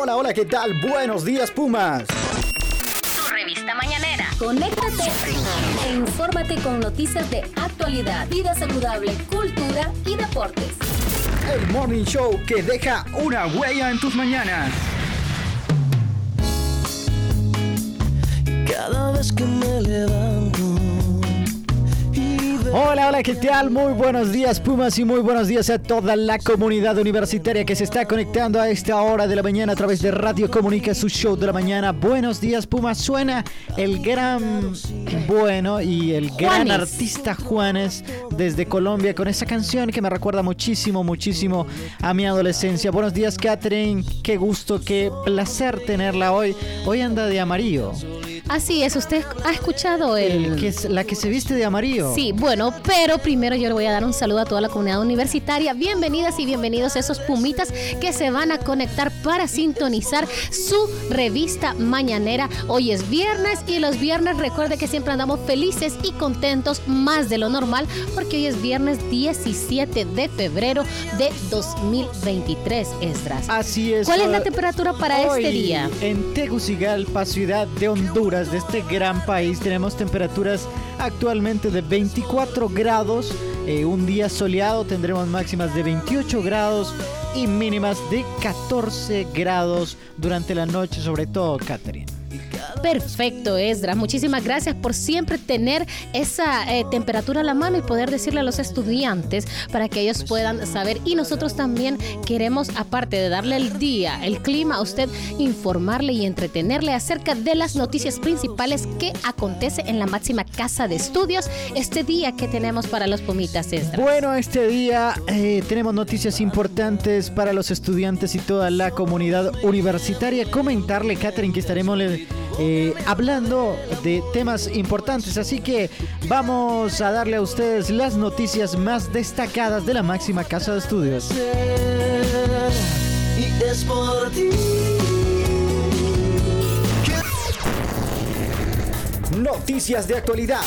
Hola, hola, ¿qué tal? Buenos días, Pumas. Tu revista mañanera. Conéctate e infórmate con noticias de actualidad, vida saludable, cultura y deportes. El Morning Show que deja una huella en tus mañanas. Cada vez que me levanto. Hola, hola, ¿qué tal? Muy buenos días, Pumas, y muy buenos días a toda la comunidad universitaria que se está conectando a esta hora de la mañana a través de Radio Comunica, su show de la mañana. Buenos días, Pumas. Suena el gran bueno y el gran Juanes. artista Juanes desde Colombia con esa canción que me recuerda muchísimo, muchísimo a mi adolescencia. Buenos días, Catherine. Qué gusto, qué placer tenerla hoy. Hoy anda de amarillo. Así es, usted ha escuchado el... El que es, la que se viste de amarillo. Sí, bueno, pero primero yo le voy a dar un saludo a toda la comunidad universitaria. Bienvenidas y bienvenidos a esos pumitas que se van a conectar para sintonizar su revista mañanera. Hoy es viernes y los viernes recuerde que siempre andamos felices y contentos más de lo normal porque hoy es viernes 17 de febrero de 2023, Esdras. Así es. ¿Cuál es la temperatura para hoy este día? En Tegucigalpa, ciudad de Honduras, de este gran país, tenemos temperaturas actualmente de 24 grados. Eh, un día soleado tendremos máximas de 28 grados y mínimas de 14 grados durante la noche, sobre todo, Catherine. Perfecto, Esdras. Muchísimas gracias por siempre tener esa eh, temperatura a la mano y poder decirle a los estudiantes para que ellos puedan saber. Y nosotros también queremos, aparte de darle el día, el clima, a usted informarle y entretenerle acerca de las noticias principales que acontece en la máxima casa de estudios este día que tenemos para los Pumitas, Esdras. Bueno, este día eh, tenemos noticias importantes para los estudiantes y toda la comunidad universitaria. Comentarle, Catherine, que estaremos eh, hablando de temas importantes. Así que vamos a darle a ustedes las noticias más destacadas de la máxima casa de estudios. Y es por ti. Noticias de actualidad.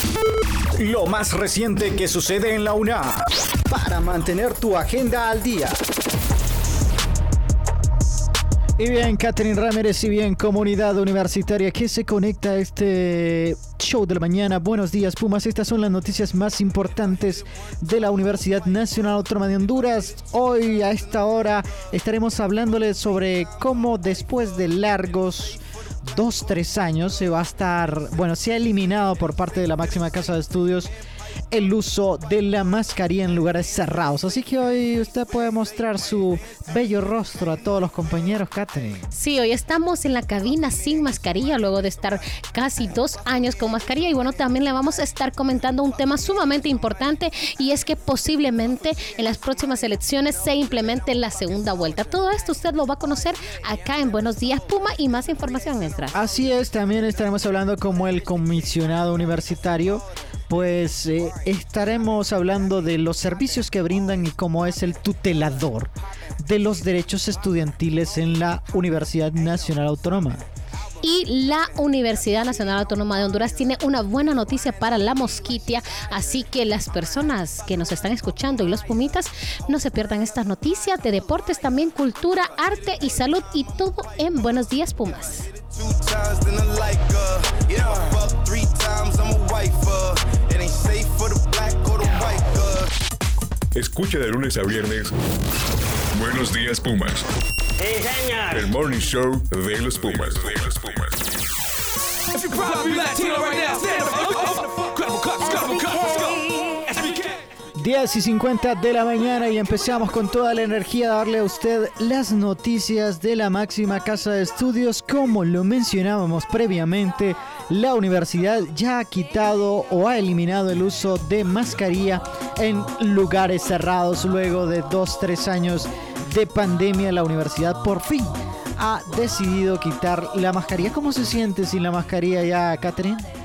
Lo más reciente que sucede en la UNA. Para mantener tu agenda al día. Y bien, Catherine Ramírez y bien, comunidad universitaria que se conecta a este show de la mañana. Buenos días, Pumas. Estas son las noticias más importantes de la Universidad Nacional Autónoma de Honduras. Hoy, a esta hora, estaremos hablándoles sobre cómo después de largos dos, tres años se va a estar, bueno, se ha eliminado por parte de la máxima casa de estudios el uso de la mascarilla en lugares cerrados. Así que hoy usted puede mostrar su bello rostro a todos los compañeros, Catherine. Sí, hoy estamos en la cabina sin mascarilla luego de estar casi dos años con mascarilla y bueno, también le vamos a estar comentando un tema sumamente importante y es que posiblemente en las próximas elecciones se implemente la segunda vuelta. Todo esto usted lo va a conocer acá en Buenos Días Puma y más información extra. Así es, también estaremos hablando como el comisionado universitario. Pues eh, estaremos hablando de los servicios que brindan y cómo es el tutelador de los derechos estudiantiles en la Universidad Nacional Autónoma. Y la Universidad Nacional Autónoma de Honduras tiene una buena noticia para la mosquitia, así que las personas que nos están escuchando y los pumitas no se pierdan estas noticias de deportes, también cultura, arte y salud y todo en Buenos Días Pumas. Ain't safe for the black or the white girl. Escucha de lunes a viernes. Buenos días, Pumas. El morning show de los Pumas. De los Pumas. If you're be Latino right now, stand up. 10 y 50 de la mañana y empezamos con toda la energía a darle a usted las noticias de la máxima casa de estudios. Como lo mencionábamos previamente, la universidad ya ha quitado o ha eliminado el uso de mascarilla en lugares cerrados luego de 2-3 años de pandemia. La universidad por fin ha decidido quitar la mascarilla. ¿Cómo se siente sin la mascarilla ya, Catherine?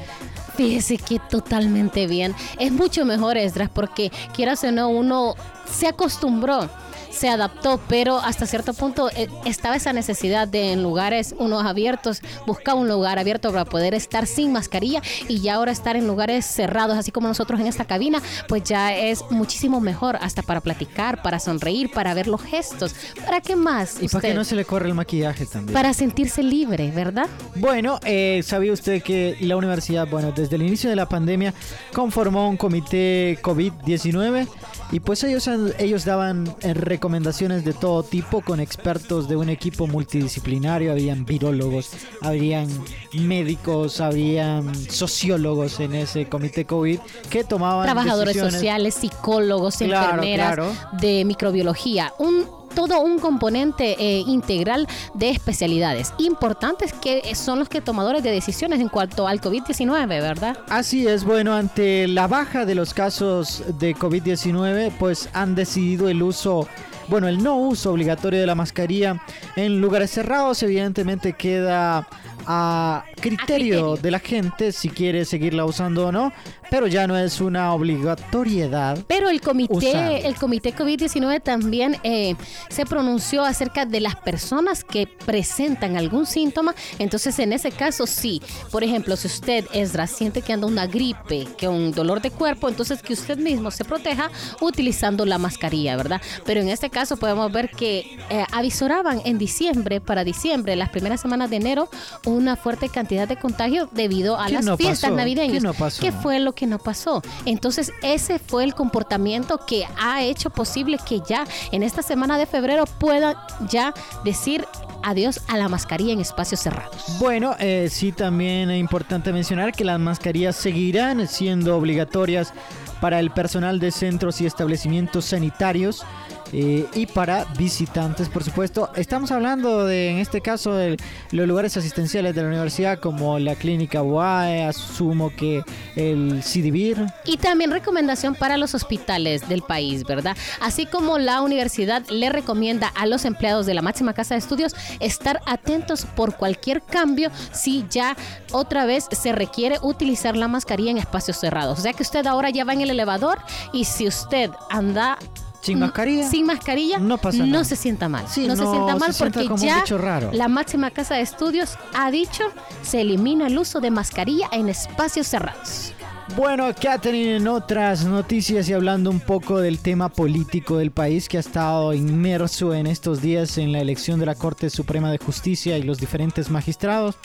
Fíjese que totalmente bien. Es mucho mejor, Esdras, porque quieras o no, uno se acostumbró. Se adaptó, pero hasta cierto punto eh, estaba esa necesidad de en lugares unos abiertos, buscar un lugar abierto para poder estar sin mascarilla y ya ahora estar en lugares cerrados, así como nosotros en esta cabina, pues ya es muchísimo mejor hasta para platicar, para sonreír, para ver los gestos. ¿Para qué más? Y para que usted? no se le corre el maquillaje también. Para sentirse libre, ¿verdad? Bueno, eh, ¿sabía usted que la universidad, bueno, desde el inicio de la pandemia conformó un comité COVID-19 y pues ellos, ellos daban eh, recomendaciones de todo tipo con expertos de un equipo multidisciplinario, habían virólogos, habrían médicos, habrían sociólogos en ese comité COVID que tomaban Trabajadores decisiones. sociales, psicólogos, Claro, enfermeras claro. de microbiología. Un todo un componente eh, integral de especialidades importantes que son los que tomadores de decisiones en cuanto al COVID-19, ¿verdad? Así es, bueno, ante la baja de los casos de COVID-19, pues han decidido el uso, bueno, el no uso obligatorio de la mascarilla en lugares cerrados, evidentemente queda a criterio criterio. de la gente si quiere seguirla usando o no, pero ya no es una obligatoriedad. Pero el Usar. comité, el comité COVID-19 también eh, se pronunció acerca de las personas que presentan algún síntoma. Entonces, en ese caso, sí. Por ejemplo, si usted, Esdra, siente que anda una gripe, que un dolor de cuerpo, entonces que usted mismo se proteja utilizando la mascarilla, ¿verdad? Pero en este caso podemos ver que eh, avisoraban en diciembre, para diciembre, las primeras semanas de enero, una fuerte cantidad de contagio debido a ¿Qué las no fiestas pasó? navideñas. ¿Qué no pasó? ¿Qué fue lo que no pasó? Entonces, ese fue el comportamiento que ha hecho posible que ya en esta semana de febrero puedan ya decir adiós a la mascarilla en espacios cerrados. Bueno, eh, sí también es importante mencionar que las mascarillas seguirán siendo obligatorias para el personal de centros y establecimientos sanitarios eh, y para visitantes, por supuesto. Estamos hablando de, en este caso, de los lugares asistenciales de la universidad como la clínica UAE, asumo que el CIDIVIR. Y también recomendación para los hospitales del país, ¿verdad? Así como la universidad le recomienda a los empleados de la máxima casa de estudios estar atentos por cualquier cambio si ya otra vez se requiere utilizar la mascarilla en espacios cerrados. O sea que usted ahora ya va en el elevador y si usted anda Sin mascarilla. sin mascarilla, No pasa nada. se sienta mal. Sí, no, se no sienta mal sienta porque un ya bicho raro. la máxima casa de estudios ha dicho se elimina el uso de mascarilla en espacios cerrados. Bueno, Catherine, en otras noticias y hablando un poco del tema político del país que ha estado inmerso en estos días en la elección de la Corte Suprema de Justicia y los diferentes magistrados.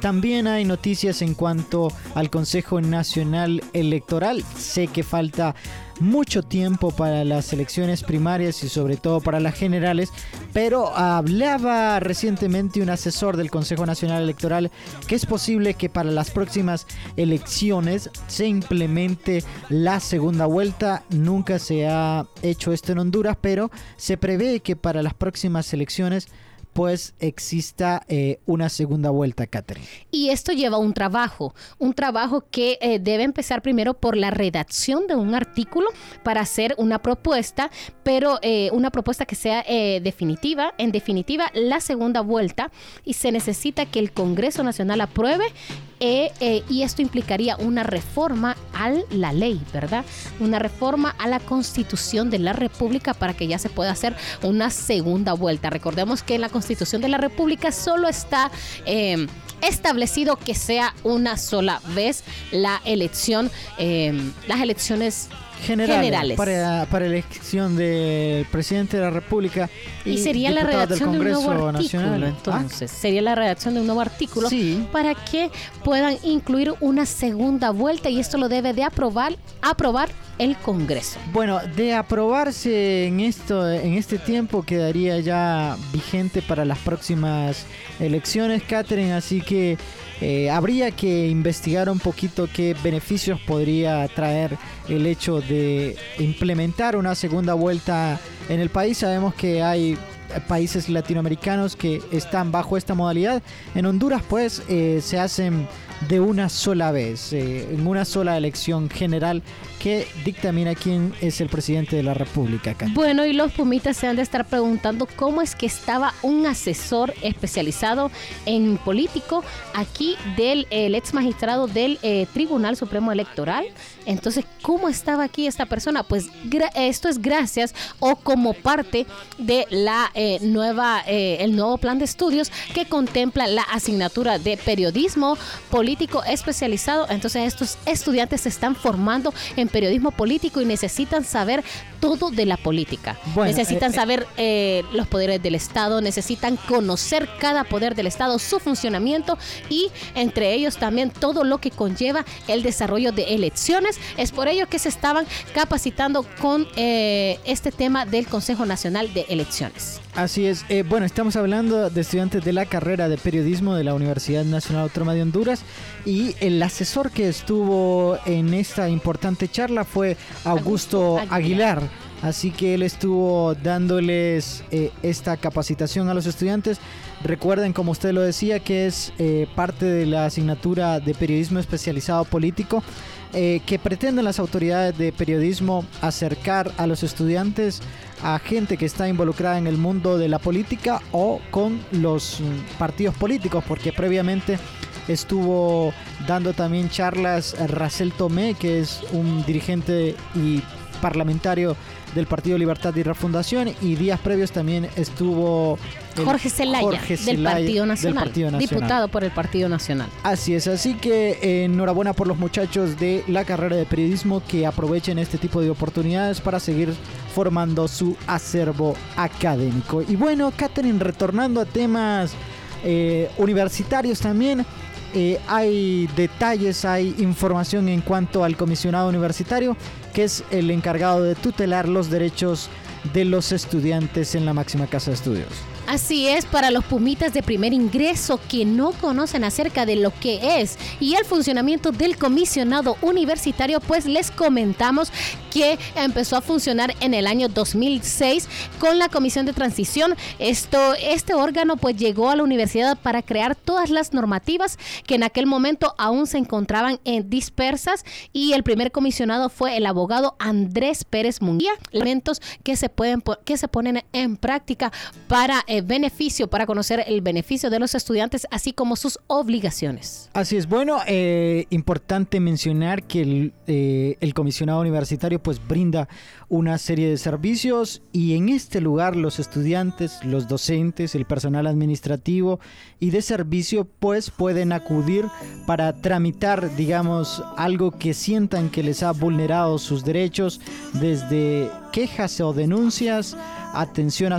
También hay noticias en cuanto al Consejo Nacional Electoral. Sé que falta mucho tiempo para las elecciones primarias y sobre todo para las generales, pero hablaba recientemente un asesor del Consejo Nacional Electoral que es posible que para las próximas elecciones se implemente la segunda vuelta. Nunca se ha hecho esto en Honduras, pero se prevé que para las próximas elecciones pues exista eh, una segunda vuelta, Catherine. Y esto lleva un trabajo, un trabajo que eh, debe empezar primero por la redacción de un artículo para hacer una propuesta, pero eh, una propuesta que sea eh, definitiva, en definitiva, la segunda vuelta, y se necesita que el Congreso Nacional apruebe. Eh, eh, y esto implicaría una reforma a la ley, ¿verdad? Una reforma a la constitución de la República para que ya se pueda hacer una segunda vuelta. Recordemos que en la constitución de la República solo está eh, establecido que sea una sola vez la elección, eh, las elecciones Generales, Generales. Para, para elección del presidente de la República y, sería la diputados del redacción de un nuevo Congreso artículo. Nacional. Ah, Entonces, sería la redacción de un nuevo artículo Sí. para que puedan incluir una segunda vuelta y esto lo debe de aprobar, aprobar el Congreso. Bueno, de aprobarse en esto, en este tiempo quedaría ya vigente para las próximas elecciones, Catherine, así que eh, habría que investigar un poquito qué beneficios podría traer el hecho de implementar una segunda vuelta en el país. Sabemos que hay países latinoamericanos que están bajo esta modalidad. En Honduras, pues, eh, se hacen de una sola vez, eh, en una sola elección general que dictamina quién es el presidente de la República. Bueno, y los pumitas se han de estar preguntando cómo es que estaba un asesor especializado en político aquí del el ex magistrado del eh, Tribunal Supremo Electoral. Entonces, ¿cómo estaba aquí esta persona? Pues esto es gracias o como parte de la eh, nueva el nuevo plan de estudios que contempla la asignatura de periodismo político especializado. Entonces, estos estudiantes se están formando en periodismo político y necesitan saber todo de la política. Bueno, necesitan eh, eh, saber eh, los poderes del Estado, necesitan conocer cada poder del Estado, su funcionamiento y entre ellos también todo lo que conlleva el desarrollo de elecciones. Es por ello que se estaban capacitando con eh, este tema del Consejo Nacional de Elecciones. Así es. Eh, bueno, estamos hablando de estudiantes de la carrera de periodismo de la Universidad Nacional Autónoma de Honduras y el asesor que estuvo en esta importante charla fue Augusto, Augusto Aguilar. Aguilar. Así que él estuvo dándoles eh, esta capacitación a los estudiantes. Recuerden, como usted lo decía, que es eh, parte de la asignatura de periodismo especializado político eh, que pretenden las autoridades de periodismo acercar a los estudiantes a gente que está involucrada en el mundo de la política o con los mm, partidos políticos, porque previamente estuvo dando también charlas Racel Tomé, que es un dirigente y parlamentario del Partido Libertad y Refundación, y días previos también estuvo Jorge Zelaya, Jorge del, Partido del Nacional, Partido Nacional. diputado por el Partido Nacional. Así es, así que eh, enhorabuena por los muchachos de la carrera de periodismo que aprovechen este tipo de oportunidades para seguir formando su acervo académico. Y bueno, Catherine, retornando a temas eh, universitarios también, eh, hay detalles, hay información en cuanto al comisionado universitario, que es el encargado de tutelar los derechos de los estudiantes en la máxima casa de estudios. Así es, para los pumitas de primer ingreso que no conocen acerca de lo que es y el funcionamiento del comisionado universitario, pues les comentamos que empezó a funcionar en el año 2006 con la comisión de transición. Esto, este órgano pues llegó a la universidad para crear todas las normativas que en aquel momento aún se encontraban en dispersas y el primer comisionado fue el abogado Andrés Pérez Munguía. Elementos que se pueden que se ponen en práctica para eh, beneficio, para conocer el beneficio de los estudiantes, así como sus obligaciones. Así es, bueno, eh, importante mencionar que el, eh, el comisionado universitario pues brinda una serie de servicios y en este lugar los estudiantes, los docentes, el personal administrativo y de servicio pues pueden acudir para tramitar digamos algo que sientan que les ha vulnerado sus derechos desde quejas o denuncias, atención a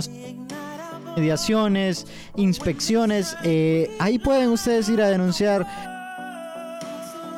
mediaciones, inspecciones. eh, ahí pueden ustedes ir a denunciar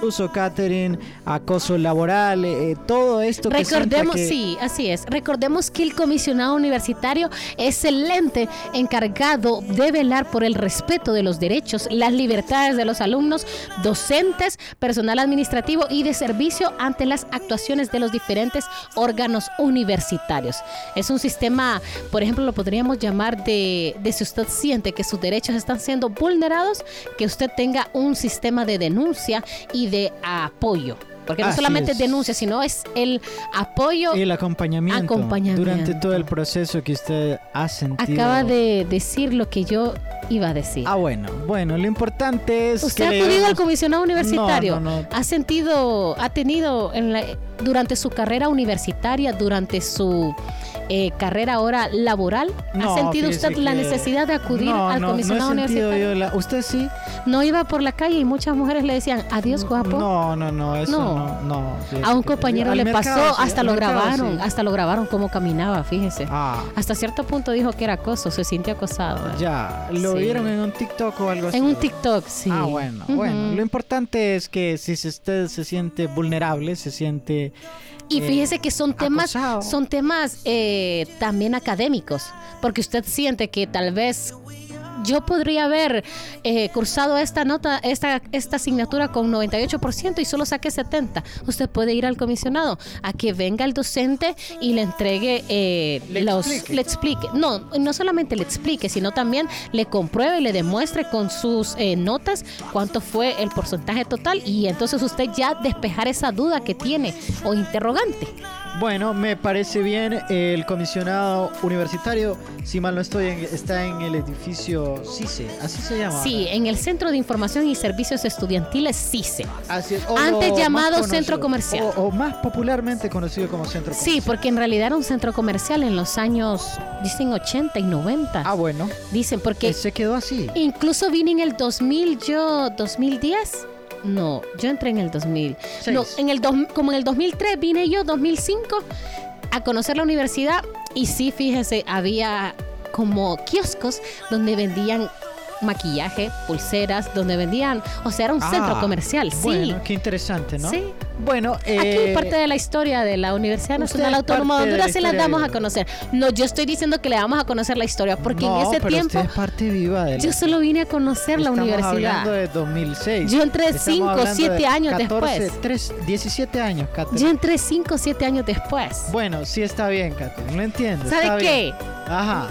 uso catering, acoso laboral, eh, todo esto que Recordemos, que- sí, así es. Recordemos que el comisionado universitario es el ente encargado de velar por el respeto de los derechos, las libertades de los alumnos, docentes, personal administrativo y de servicio ante las actuaciones de los diferentes órganos universitarios. Es un sistema, por ejemplo, lo podríamos llamar de, de si usted siente que sus derechos están siendo vulnerados, que usted tenga un sistema de denuncia y de apoyo. Porque no Así solamente es. denuncia, sino es el apoyo. el acompañamiento, Acompañamiento. durante todo el proceso que usted ha sentido. Acaba de decir lo que yo iba a decir. Ah, bueno, bueno, lo importante es ¿Usted que ha acudido al comisionado universitario? No, no, no. ¿Ha sentido, ha tenido en la- durante su carrera universitaria, durante su eh, carrera ahora laboral, No, ha sentido usted la necesidad de acudir No, al no, comisionado no he sentido universitario? yo la- ¿Usted sí? No iba por la calle y muchas mujeres le decían, adiós guapo. No, no, no, eso No. no, fíjese A un compañero le mercado, pasó, sí, hasta lo mercado, grabaron, sí. hasta lo grabaron cómo caminaba, fíjese. Ah, Hasta cierto punto dijo que era acoso, se sintió acosado. ya. ¿Lo Sí. vieron en un TikTok o algo así? En un TikTok, sí. Ah, bueno, bueno. Lo importante es que si usted se siente vulnerable, se siente... Y eh, fíjese que son temas, acosado. son temas eh, también académicos, porque usted siente que tal vez yo podría haber eh, cursado esta nota, esta, esta asignatura con 98% y solo saqué 70. Usted puede ir al comisionado a que venga el docente y le entregue eh, Le los, explique. le explique. No, no solamente le explique, sino también le compruebe y le demuestre con sus eh, notas cuánto fue el porcentaje total y entonces usted ya despejar esa duda que tiene o interrogante. Bueno, me parece bien. El comisionado universitario, si mal no estoy, en- está en el edificio CICE, así se llama. Sí, en el Centro de Información y Servicios Estudiantiles CICE. Así es, o Antes llamado conocido- centro comercial. O, o más popularmente conocido como centro comercial. Sí, porque en realidad era un centro comercial en los años, dicen 80 y 90. Ah, bueno. Dicen, porque que se quedó así. incluso vine en el 2000, yo, 2010. No, yo entré en el 2000. Seis. No, en el dos, como en el 2003 vine yo, 2005, a conocer la universidad. Y sí, fíjese, había como kioscos donde vendían maquillaje, pulseras, donde vendían, o sea, era un Ah, centro comercial, sí. Bueno, qué interesante, ¿no? Sí. Bueno, Aquí eh, parte de la historia de la Universidad Nacional es Autónoma de Honduras se la damos a conocer. No, yo estoy diciendo que le vamos a conocer la historia, porque no, en ese pero tiempo usted es parte viva de la- yo solo vine a conocer la universidad. hablando de 2006. Yo entré Estamos cinco, hablando siete de años 14, después. 3, 17 años, Catherine. Yo entré 5 o 7 años después. Bueno, sí está bien, Catherine. Lo entiendo. ¿Sabe está qué? bien. Ajá.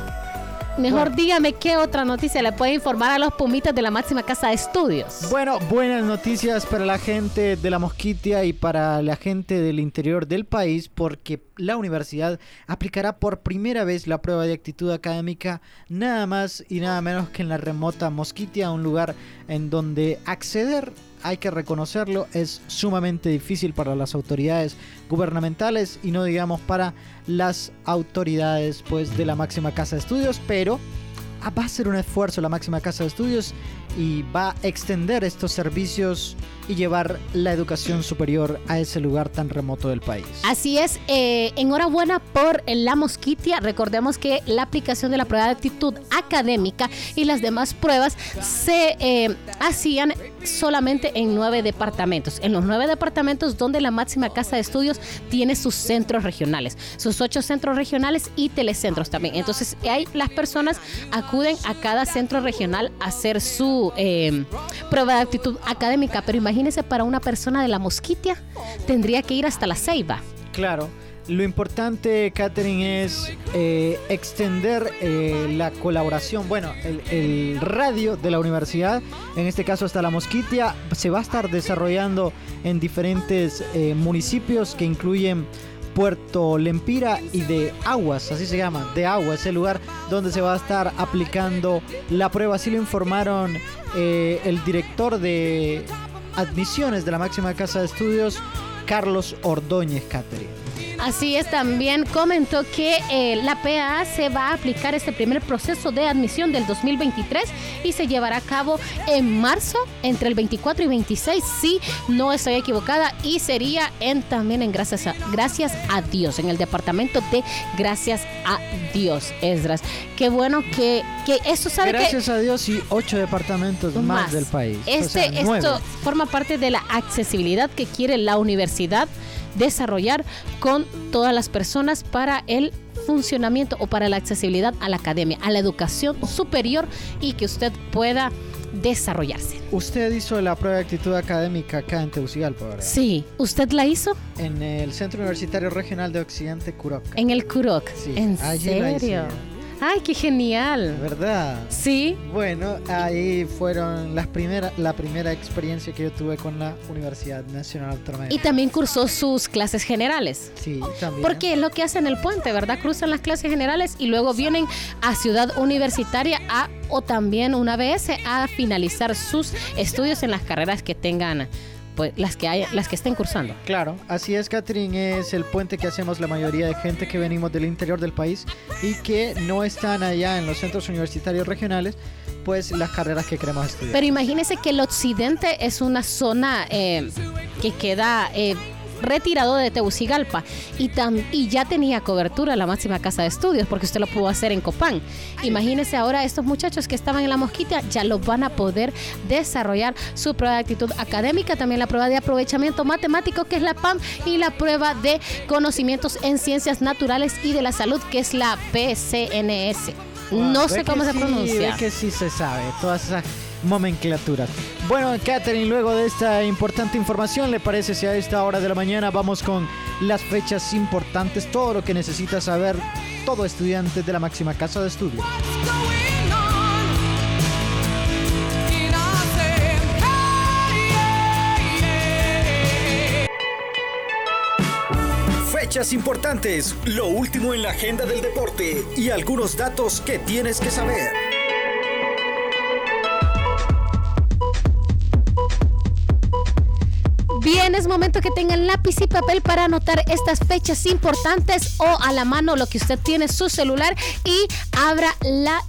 Mejor Bueno. dígame qué otra noticia le puede informar a los pumitas de la máxima casa de estudios. Bueno, buenas noticias para la gente de la Mosquitia y para la gente del interior del país porque la universidad aplicará por primera vez la prueba de actitud académica nada más y nada menos que en la remota Mosquitia, un lugar en donde acceder, hay que reconocerlo, es sumamente difícil para las autoridades gubernamentales y no digamos para las autoridades pues de la máxima casa de estudios, pero ah, va a ser un esfuerzo la máxima casa de estudios y va a extender estos servicios y llevar la educación superior a ese lugar tan remoto del país. Así es, eh, enhorabuena por la mosquitia. Recordemos que la aplicación de la prueba de actitud académica y las demás pruebas se eh, hacían solamente en nueve departamentos. En los nueve departamentos donde la máxima casa de estudios tiene sus centros regionales, sus ocho centros regionales y telecentros también. Entonces, ahí las personas acuden a cada centro regional a hacer su eh, prueba de actitud académica. Pero imagínense, para una persona de la mosquitia, tendría que ir hasta la ceiba. Claro. Lo importante, Catherine, es eh, extender eh, la colaboración. Bueno, el, el radio de la universidad, en este caso hasta la Mosquitia, se va a estar desarrollando en diferentes eh, municipios que incluyen Puerto Lempira y de Aguas, así se llama, de Aguas, el lugar donde se va a estar aplicando la prueba. Así lo informaron eh, el director de admisiones de la máxima casa de estudios, Carlos Ordóñez Catherine. Así es, también comentó que eh, la PA se va a aplicar este primer proceso de admisión del 2023 y se llevará a cabo en marzo, entre el 24 y 26, si no estoy equivocada, y sería en también en Gracias a, Gracias a Dios, en el departamento de Gracias a Dios, Esdras. Qué bueno que, que esto sabe que Gracias a Dios y ocho departamentos más, más. del país. O Este, sea, esto forma parte de la accesibilidad que quiere la universidad desarrollar con todas las personas para el funcionamiento o para la accesibilidad a la academia, a la educación superior y que usted pueda desarrollarse. Usted hizo la prueba de actitud académica acá en Tegucigalpa, ¿verdad? Sí, ¿usted la hizo? En el Centro Universitario Regional de Occidente Curoca. En el CUROC. Sí, ¿En serio? Ay, qué genial. ¿Verdad? Sí. Bueno, ahí fueron las primera, la primera experiencia que yo tuve con la Universidad Nacional Autónoma Y también cursó sus clases generales. Sí, también. Porque es lo que hacen el puente, ¿verdad? Cruzan las clases generales y luego vienen a Ciudad Universitaria a, o también una vez a finalizar sus estudios en las carreras que tengan, pues las que hay, las que estén cursando. Claro, así es, Catherine, es el puente que hacemos la mayoría de gente que venimos del interior del país y que no están allá en los centros universitarios regionales, pues las carreras que queremos estudiar. Pero imagínense que el occidente es una zona eh, que queda eh, retirado de Tegucigalpa y, tam- y ya tenía cobertura la máxima casa de estudios porque usted lo pudo hacer en Copán. Imagínense ahora estos muchachos que estaban en la mosquita ya lo van a poder desarrollar su prueba de actitud académica, también la prueba de aprovechamiento matemático que es la PAM y la prueba de conocimientos en ciencias naturales y de la salud que es la PCNS. No sé cómo se sí, pronuncia. que sí se sabe, todas esas nomenclaturas. Bueno, Catherine, luego de esta importante información, ¿le parece si a esta hora de la mañana vamos con las fechas importantes, todo lo que necesita saber todo estudiante de la máxima casa de estudios? Fechas importantes, lo último en la agenda del deporte y algunos datos que tienes que saber. Bien, es momento que tengan lápiz y papel para anotar estas fechas importantes o a la mano lo que usted tiene su celular y abra la,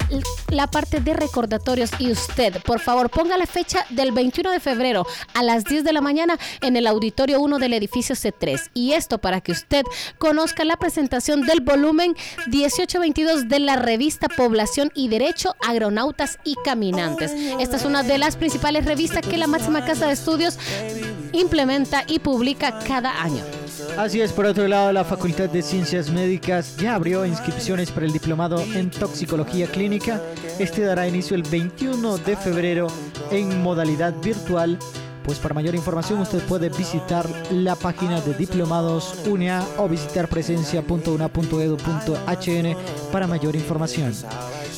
la parte de recordatorios y usted, por favor, ponga la fecha del 21 de febrero a las 10 de la mañana en el auditorio 1 del edificio C3 y esto para que usted conozca la presentación del volumen 1822 de la revista Población y Derecho, Agronautas y Caminantes. Esta es una de las principales revistas que la máxima casa de estudios implementa y publica cada año. Así es, por otro lado, la Facultad de Ciencias Médicas ya abrió inscripciones para el diplomado en toxicología clínica. Este dará inicio el 21 de febrero en modalidad virtual. Pues para mayor información usted puede visitar la página de Diplomados UNEA o visitar presencia.una.edu.hn para mayor información.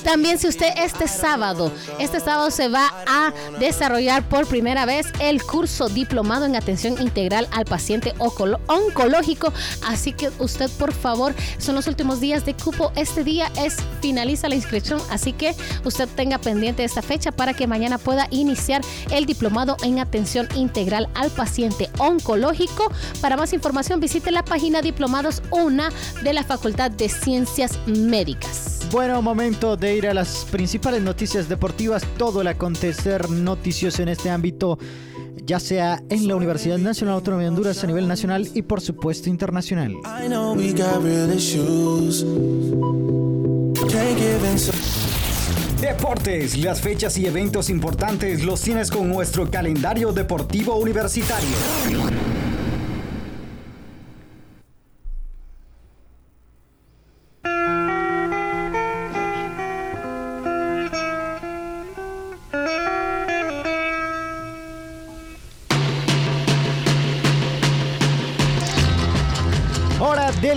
También si usted este sábado, este sábado se va a desarrollar por primera vez el curso diplomado en atención integral al paciente oncológico, así que usted por favor, son los últimos días de cupo, este día es finaliza la inscripción, así que usted tenga pendiente esta fecha para que mañana pueda iniciar el diplomado en atención integral al paciente oncológico. Para más información visite la página Diplomados UNA de la Facultad de Ciencias Médicas. Bueno, momento de ir a las principales noticias deportivas, todo el acontecer noticioso en este ámbito, ya sea en la Universidad Nacional Autónoma de Honduras a nivel nacional y por supuesto internacional. I know we got real issues. Can't give in so Deportes, las fechas y eventos importantes los tienes con nuestro calendario deportivo universitario.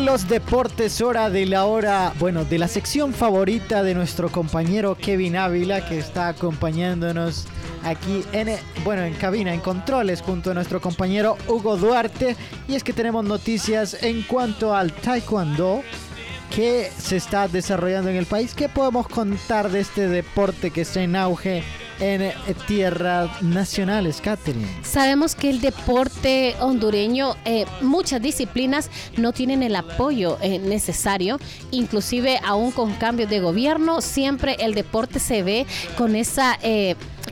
Los deportes, hora de la hora, bueno, de la sección favorita de nuestro compañero Kevin Ávila que está acompañándonos aquí en, bueno, en cabina, en controles junto a nuestro compañero Hugo Duarte. Y es que tenemos noticias en cuanto al taekwondo que se está desarrollando en el país. ¿Qué podemos contar de este deporte que está en auge en eh, tierras nacionales, Catherine? Sabemos que el deporte hondureño, eh, muchas disciplinas no tienen el apoyo eh, necesario, inclusive aún con cambios de gobierno, siempre el deporte se ve con esa...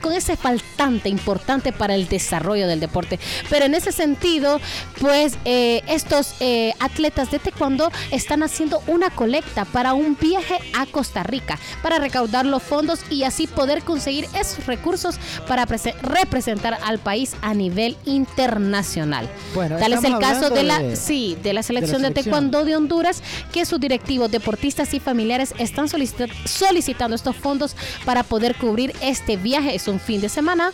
con ese faltante importante para el desarrollo del deporte. Pero en ese sentido, pues eh, estos eh, atletas de taekwondo están haciendo una colecta para un viaje a Costa Rica para recaudar los fondos y así poder conseguir esos recursos para prese- representar al país a nivel internacional. Bueno, Tal es el caso de la, de- sí, de la selección de, selección. taekwondo de Honduras, que sus directivos, deportistas y familiares están solicita- solicitando estos fondos para poder cubrir este viaje. Es un fin de semana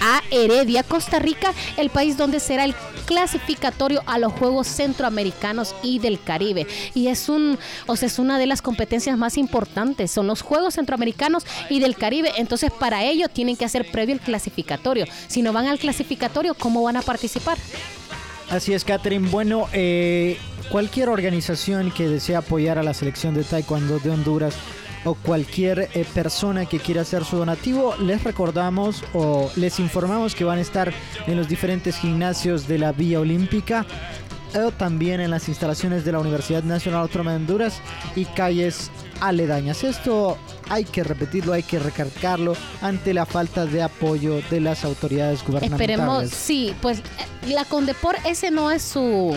a Heredia, Costa Rica, el país donde será el clasificatorio a los Juegos Centroamericanos y del Caribe. Y es un, o sea, es una de las competencias más importantes, son los Juegos Centroamericanos y del Caribe. Entonces, para ello tienen que hacer previo el clasificatorio. Si no van al clasificatorio, ¿cómo van a participar? Así es, Catherine. Bueno, eh, cualquier organización que desee apoyar a la selección de Taekwondo de Honduras o cualquier eh, persona que quiera hacer su donativo, les recordamos o les informamos que van a estar en los diferentes gimnasios de la Vía Olímpica también en las instalaciones de la Universidad Nacional Autónoma de Honduras y calles aledañas. Esto hay que repetirlo, hay que recalcarlo ante la falta de apoyo de las autoridades gubernamentales. Esperemos, sí, pues eh, la Condepor ese no es su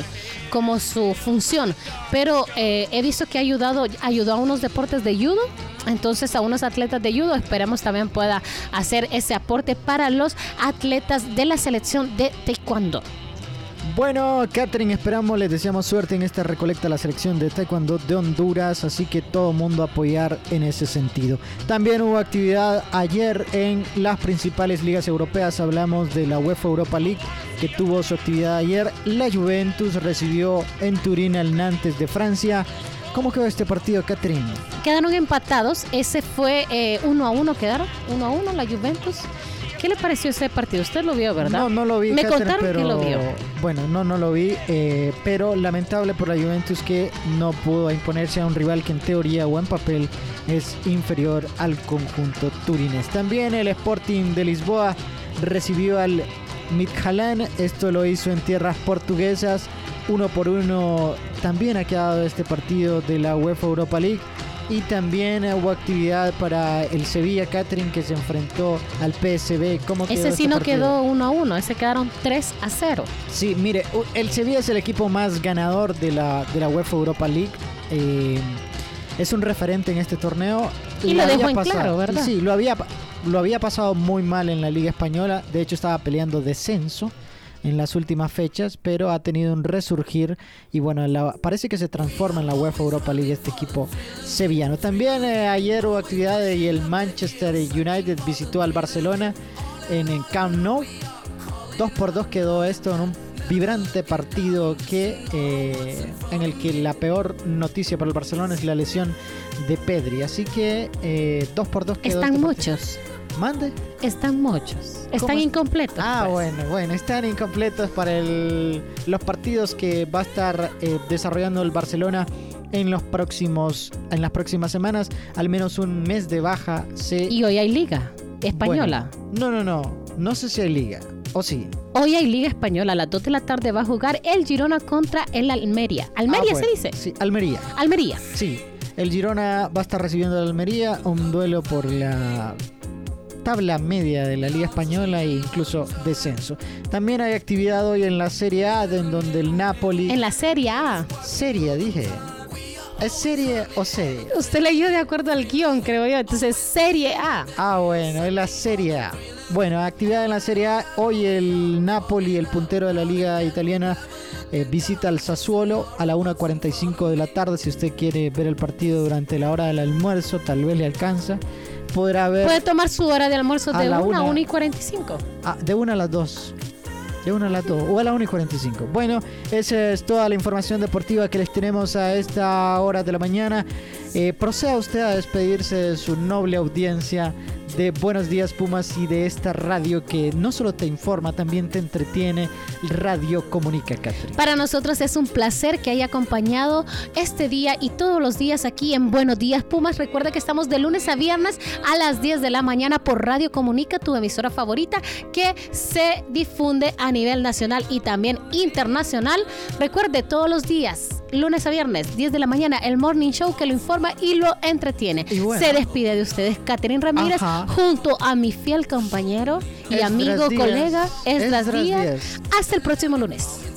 como su función, pero eh, he visto que ha ayudado, ayudó a unos deportes de judo. Entonces a unos atletas de judo esperemos también pueda hacer ese aporte para los atletas de la selección de taekwondo. Bueno, Catherine, esperamos, les deseamos suerte en esta recolecta de la selección de Taekwondo de Honduras, así que todo mundo apoyar en ese sentido. También hubo actividad ayer en las principales ligas europeas, hablamos de la UEFA Europa League que tuvo su actividad ayer. La Juventus recibió en Turín al Nantes de Francia. ¿Cómo quedó este partido, Catherine? Quedaron empatados, ese fue eh, uno a uno, quedaron uno a uno la Juventus. ¿Qué le pareció ese partido? Usted lo vio, ¿verdad? No, no lo vi. Me Catherine, contaron pero, que lo vio. Bueno, no, no lo vi, eh, pero lamentable por la Juventus que no pudo imponerse a un rival que en teoría o en papel es inferior al conjunto turinés. También el Sporting de Lisboa recibió al Midtjylland, esto lo hizo en tierras portuguesas, uno por uno también ha quedado este partido de la UEFA Europa League. Y también hubo actividad para el Sevilla Catherine que se enfrentó al PSB. ¿Cómo quedó Ese sí este no partido? quedó uno a uno, ese quedaron 3 a 0. Sí, mire, el Sevilla es el equipo más ganador de la, de la UEFA Europa League. Eh, es un referente en este torneo. Y lo dejó en claro, ¿verdad? Sí, lo había, lo había pasado muy mal en la Liga Española. De hecho, estaba peleando descenso en las últimas fechas, pero ha tenido un resurgir y bueno, la- parece que se transforma en la UEFA Europa League este equipo sevillano. También eh, ayer hubo actividad y el Manchester United visitó al Barcelona en el Camp Nou. 2 por 2 quedó esto en un vibrante partido que eh, en el que la peor noticia para el Barcelona es la lesión de Pedri. Así que 2 por 2 quedó. Están este muchos, Mande. están muchos. Están es? incompletos. Ah, pues. bueno, bueno, están incompletos para el- los partidos que va a estar eh, desarrollando el Barcelona en los próximos, en las próximas semanas. Al menos un mes de baja se. Y hoy hay liga española. Bueno, no, no, no, no sé si hay liga. O sí. Hoy hay Liga Española. A las 2 de la tarde va a jugar el Girona contra el Almería. ¿Almería Ah, se dice? Sí, Almería. Almería. Sí, el Girona va a estar recibiendo al Almería, un duelo por la tabla media de la Liga Española e incluso descenso. También hay actividad hoy en la Serie A, en donde el Napoli... En la Serie A. Serie, dije. ¿Es serie o serie? Usted leyó de acuerdo al guion, creo yo. Entonces, Serie A. Ah, bueno, es la Serie A. Bueno, actividad en la Serie A. Hoy el Napoli, el puntero de la Liga Italiana, eh, visita al Sassuolo a la 1.45 de la tarde. Si usted quiere ver el partido durante la hora del almuerzo, tal vez le alcanza. Podrá ver Puede tomar su hora de almuerzo A de la 1 a una. 1 y 45. ah, de 1 a las 2. De 1 a las 2 o a la 1 y 45. Bueno, esa es toda la información deportiva que les tenemos a esta hora de la mañana. Eh, proceda usted a despedirse de su noble audiencia de Buenos Días Pumas y de esta radio que no solo te informa, también te entretiene. Radio Comunica, Catherine. Para nosotros es un placer que haya acompañado este día y todos los días aquí en Buenos Días Pumas. Recuerda que estamos de lunes a viernes a las 10 de la mañana por Radio Comunica, tu emisora favorita, que se difunde a nivel nacional y también internacional. Recuerde todos los días, lunes a viernes, 10 de la mañana, el Morning Show que lo informa y lo entretiene. Y bueno. Se despide de ustedes, Catherine Ramírez, Ajá. junto a mi fiel compañero y amigo, colega, Esdras. Díaz. Hasta el próximo lunes.